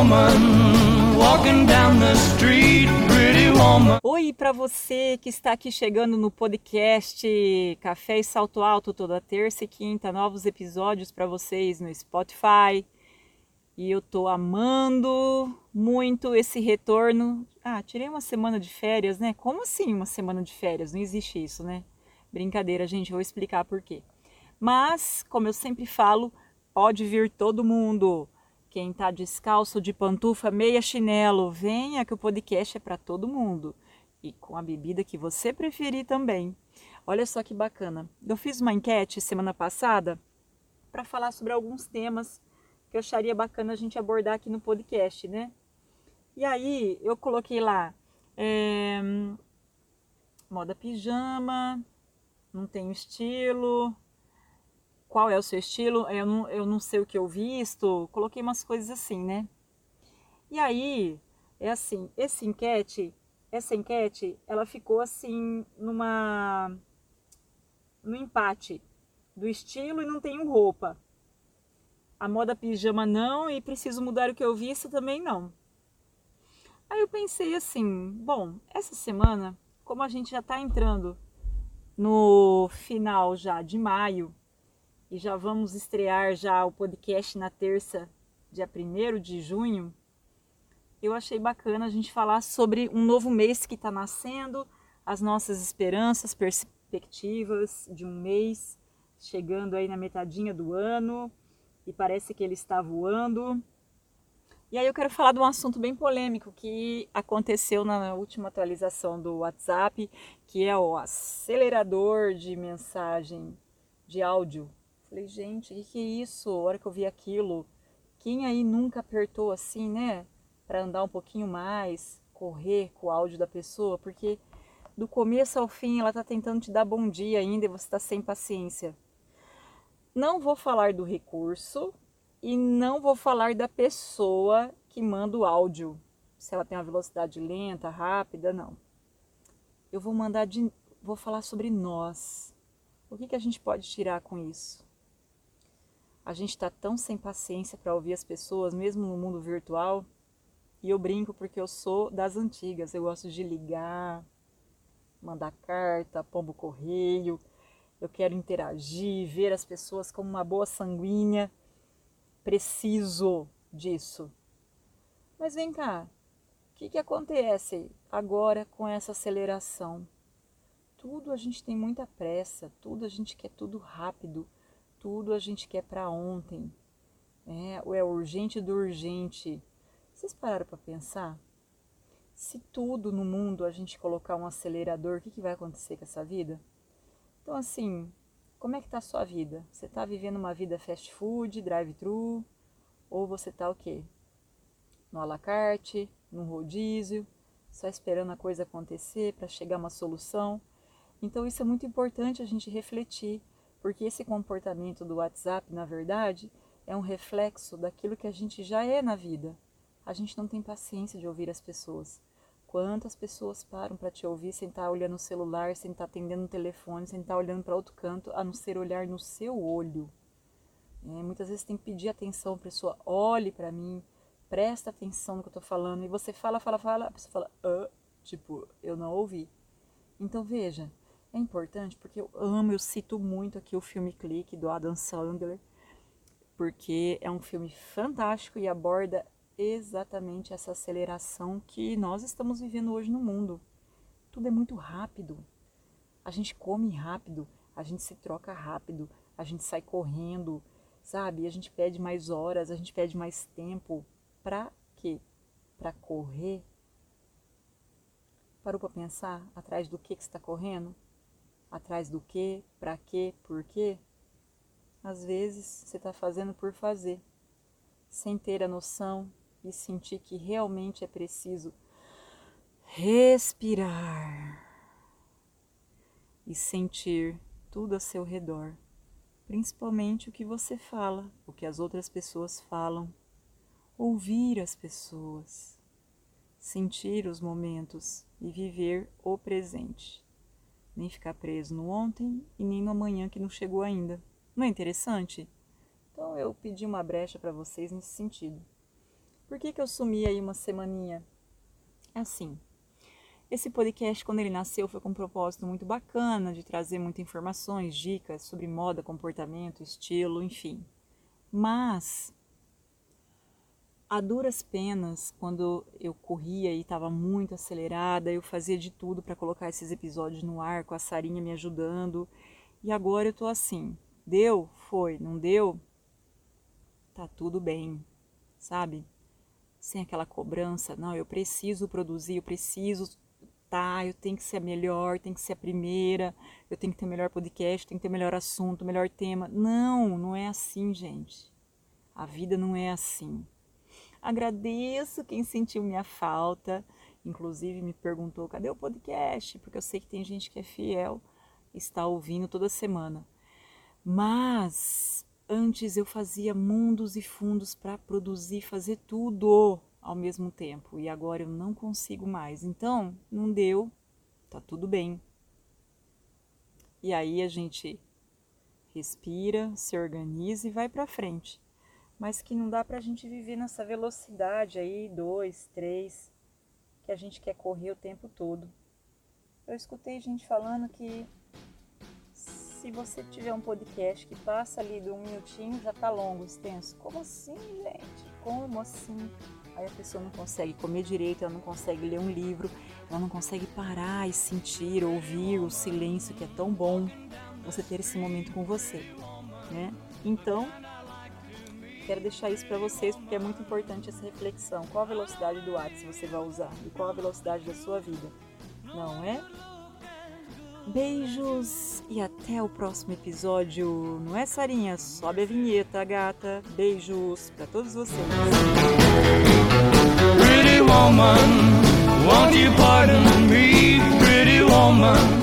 woman walking down the street, pretty woman. Oi, para você que está aqui chegando no podcast Café e Salto Alto toda terça e quinta, novos episódios para vocês no Spotify. E eu tô amando muito esse retorno. Ah, tirei uma semana de férias, né? Como assim uma semana de férias? Não existe isso, né? Brincadeira, gente, vou explicar por quê. Mas, como eu sempre falo, pode vir todo mundo. Quem tá descalço, de pantufa, meia chinelo, venha que o podcast é para todo mundo. E com a bebida que você preferir também. Olha só que bacana. Eu fiz uma enquete semana passada para falar sobre alguns temas que eu acharia bacana a gente abordar aqui no podcast, né? E aí eu coloquei lá é, moda pijama, não tenho estilo, qual é o seu estilo, eu não, eu não sei o que eu visto, coloquei umas coisas assim, né? E aí, é assim, esse enquete, essa enquete, ela ficou assim numa no empate do estilo e não tenho roupa a moda pijama não e preciso mudar o que eu visto também não. Aí eu pensei assim, bom, essa semana, como a gente já está entrando no final já de maio e já vamos estrear já o podcast na terça, dia 1 de junho, eu achei bacana a gente falar sobre um novo mês que está nascendo, as nossas esperanças, perspectivas de um mês chegando aí na metadinha do ano, e parece que ele está voando. E aí eu quero falar de um assunto bem polêmico que aconteceu na última atualização do WhatsApp, que é o acelerador de mensagem de áudio. Falei, gente, o que, que é isso? A hora que eu vi aquilo, quem aí nunca apertou assim, né? Para andar um pouquinho mais, correr com o áudio da pessoa, porque do começo ao fim ela tá tentando te dar bom dia ainda e você tá sem paciência. Não vou falar do recurso e não vou falar da pessoa que manda o áudio, se ela tem uma velocidade lenta, rápida, não. Eu vou mandar de, vou falar sobre nós. O que, que a gente pode tirar com isso? A gente está tão sem paciência para ouvir as pessoas, mesmo no mundo virtual. E eu brinco porque eu sou das antigas. Eu gosto de ligar, mandar carta, pombo correio, eu quero interagir, ver as pessoas como uma boa sanguínea. Preciso disso. Mas vem cá, o que, que acontece agora com essa aceleração? Tudo a gente tem muita pressa, tudo a gente quer tudo rápido, tudo a gente quer para ontem. É, ou é urgente do urgente. Vocês pararam para pensar? Se tudo no mundo a gente colocar um acelerador, o que, que vai acontecer com essa vida? Então, assim, como é que tá a sua vida? Você está vivendo uma vida fast food, drive-thru? Ou você está o quê? No alacarte, num rodízio, só esperando a coisa acontecer para chegar uma solução? Então, isso é muito importante a gente refletir, porque esse comportamento do WhatsApp, na verdade, é um reflexo daquilo que a gente já é na vida. A gente não tem paciência de ouvir as pessoas. Quantas pessoas param para te ouvir sem estar tá olhando no celular, sem estar tá atendendo o telefone, sem estar tá olhando para outro canto, a não ser olhar no seu olho? É, muitas vezes tem que pedir atenção, a pessoa olhe para mim, presta atenção no que eu estou falando, e você fala, fala, fala, a pessoa fala, ah, tipo, eu não ouvi. Então veja, é importante porque eu amo, eu cito muito aqui o filme Clique do Adam Sandler, porque é um filme fantástico e aborda exatamente essa aceleração que nós estamos vivendo hoje no mundo. Tudo é muito rápido. A gente come rápido, a gente se troca rápido, a gente sai correndo, sabe? A gente pede mais horas, a gente pede mais tempo. Pra quê? Para correr? Parou para pensar atrás do que, que está correndo? Atrás do que? Para quê? Por quê? Às vezes você está fazendo por fazer, sem ter a noção e sentir que realmente é preciso respirar e sentir tudo a seu redor, principalmente o que você fala, o que as outras pessoas falam, ouvir as pessoas, sentir os momentos e viver o presente. Nem ficar preso no ontem e nem no amanhã que não chegou ainda. Não é interessante? Então eu pedi uma brecha para vocês nesse sentido. Por que, que eu sumi aí uma semaninha? Assim, esse podcast, quando ele nasceu, foi com um propósito muito bacana de trazer muitas informações, dicas sobre moda, comportamento, estilo, enfim. Mas, a duras penas, quando eu corria e estava muito acelerada, eu fazia de tudo para colocar esses episódios no ar, com a Sarinha me ajudando. E agora eu tô assim, deu? Foi, não deu? Tá tudo bem, sabe? Sem aquela cobrança, não, eu preciso produzir, eu preciso tá, eu tenho que ser a melhor, tenho que ser a primeira, eu tenho que ter melhor podcast, tenho que ter melhor assunto, melhor tema. Não, não é assim, gente. A vida não é assim. Agradeço quem sentiu minha falta, inclusive me perguntou cadê o podcast, porque eu sei que tem gente que é fiel, está ouvindo toda semana. Mas antes eu fazia mundos e fundos para produzir, fazer tudo ao mesmo tempo e agora eu não consigo mais. Então, não deu, tá tudo bem. E aí a gente respira, se organiza e vai para frente. Mas que não dá para a gente viver nessa velocidade aí, dois, três, que a gente quer correr o tempo todo. Eu escutei gente falando que se você tiver um podcast que passa ali de um minutinho, já tá longo, extenso. Como assim, gente? Como assim? Aí a pessoa não consegue comer direito, ela não consegue ler um livro, ela não consegue parar e sentir, ouvir o silêncio que é tão bom você ter esse momento com você, né? Então, quero deixar isso para vocês porque é muito importante essa reflexão. Qual a velocidade do WhatsApp você vai usar e qual a velocidade da sua vida? Não é? Beijos e até o próximo episódio. Não é, Sarinha? Sobe a vinheta, gata. Beijos para todos vocês. Pretty woman, won't you pardon me, pretty woman?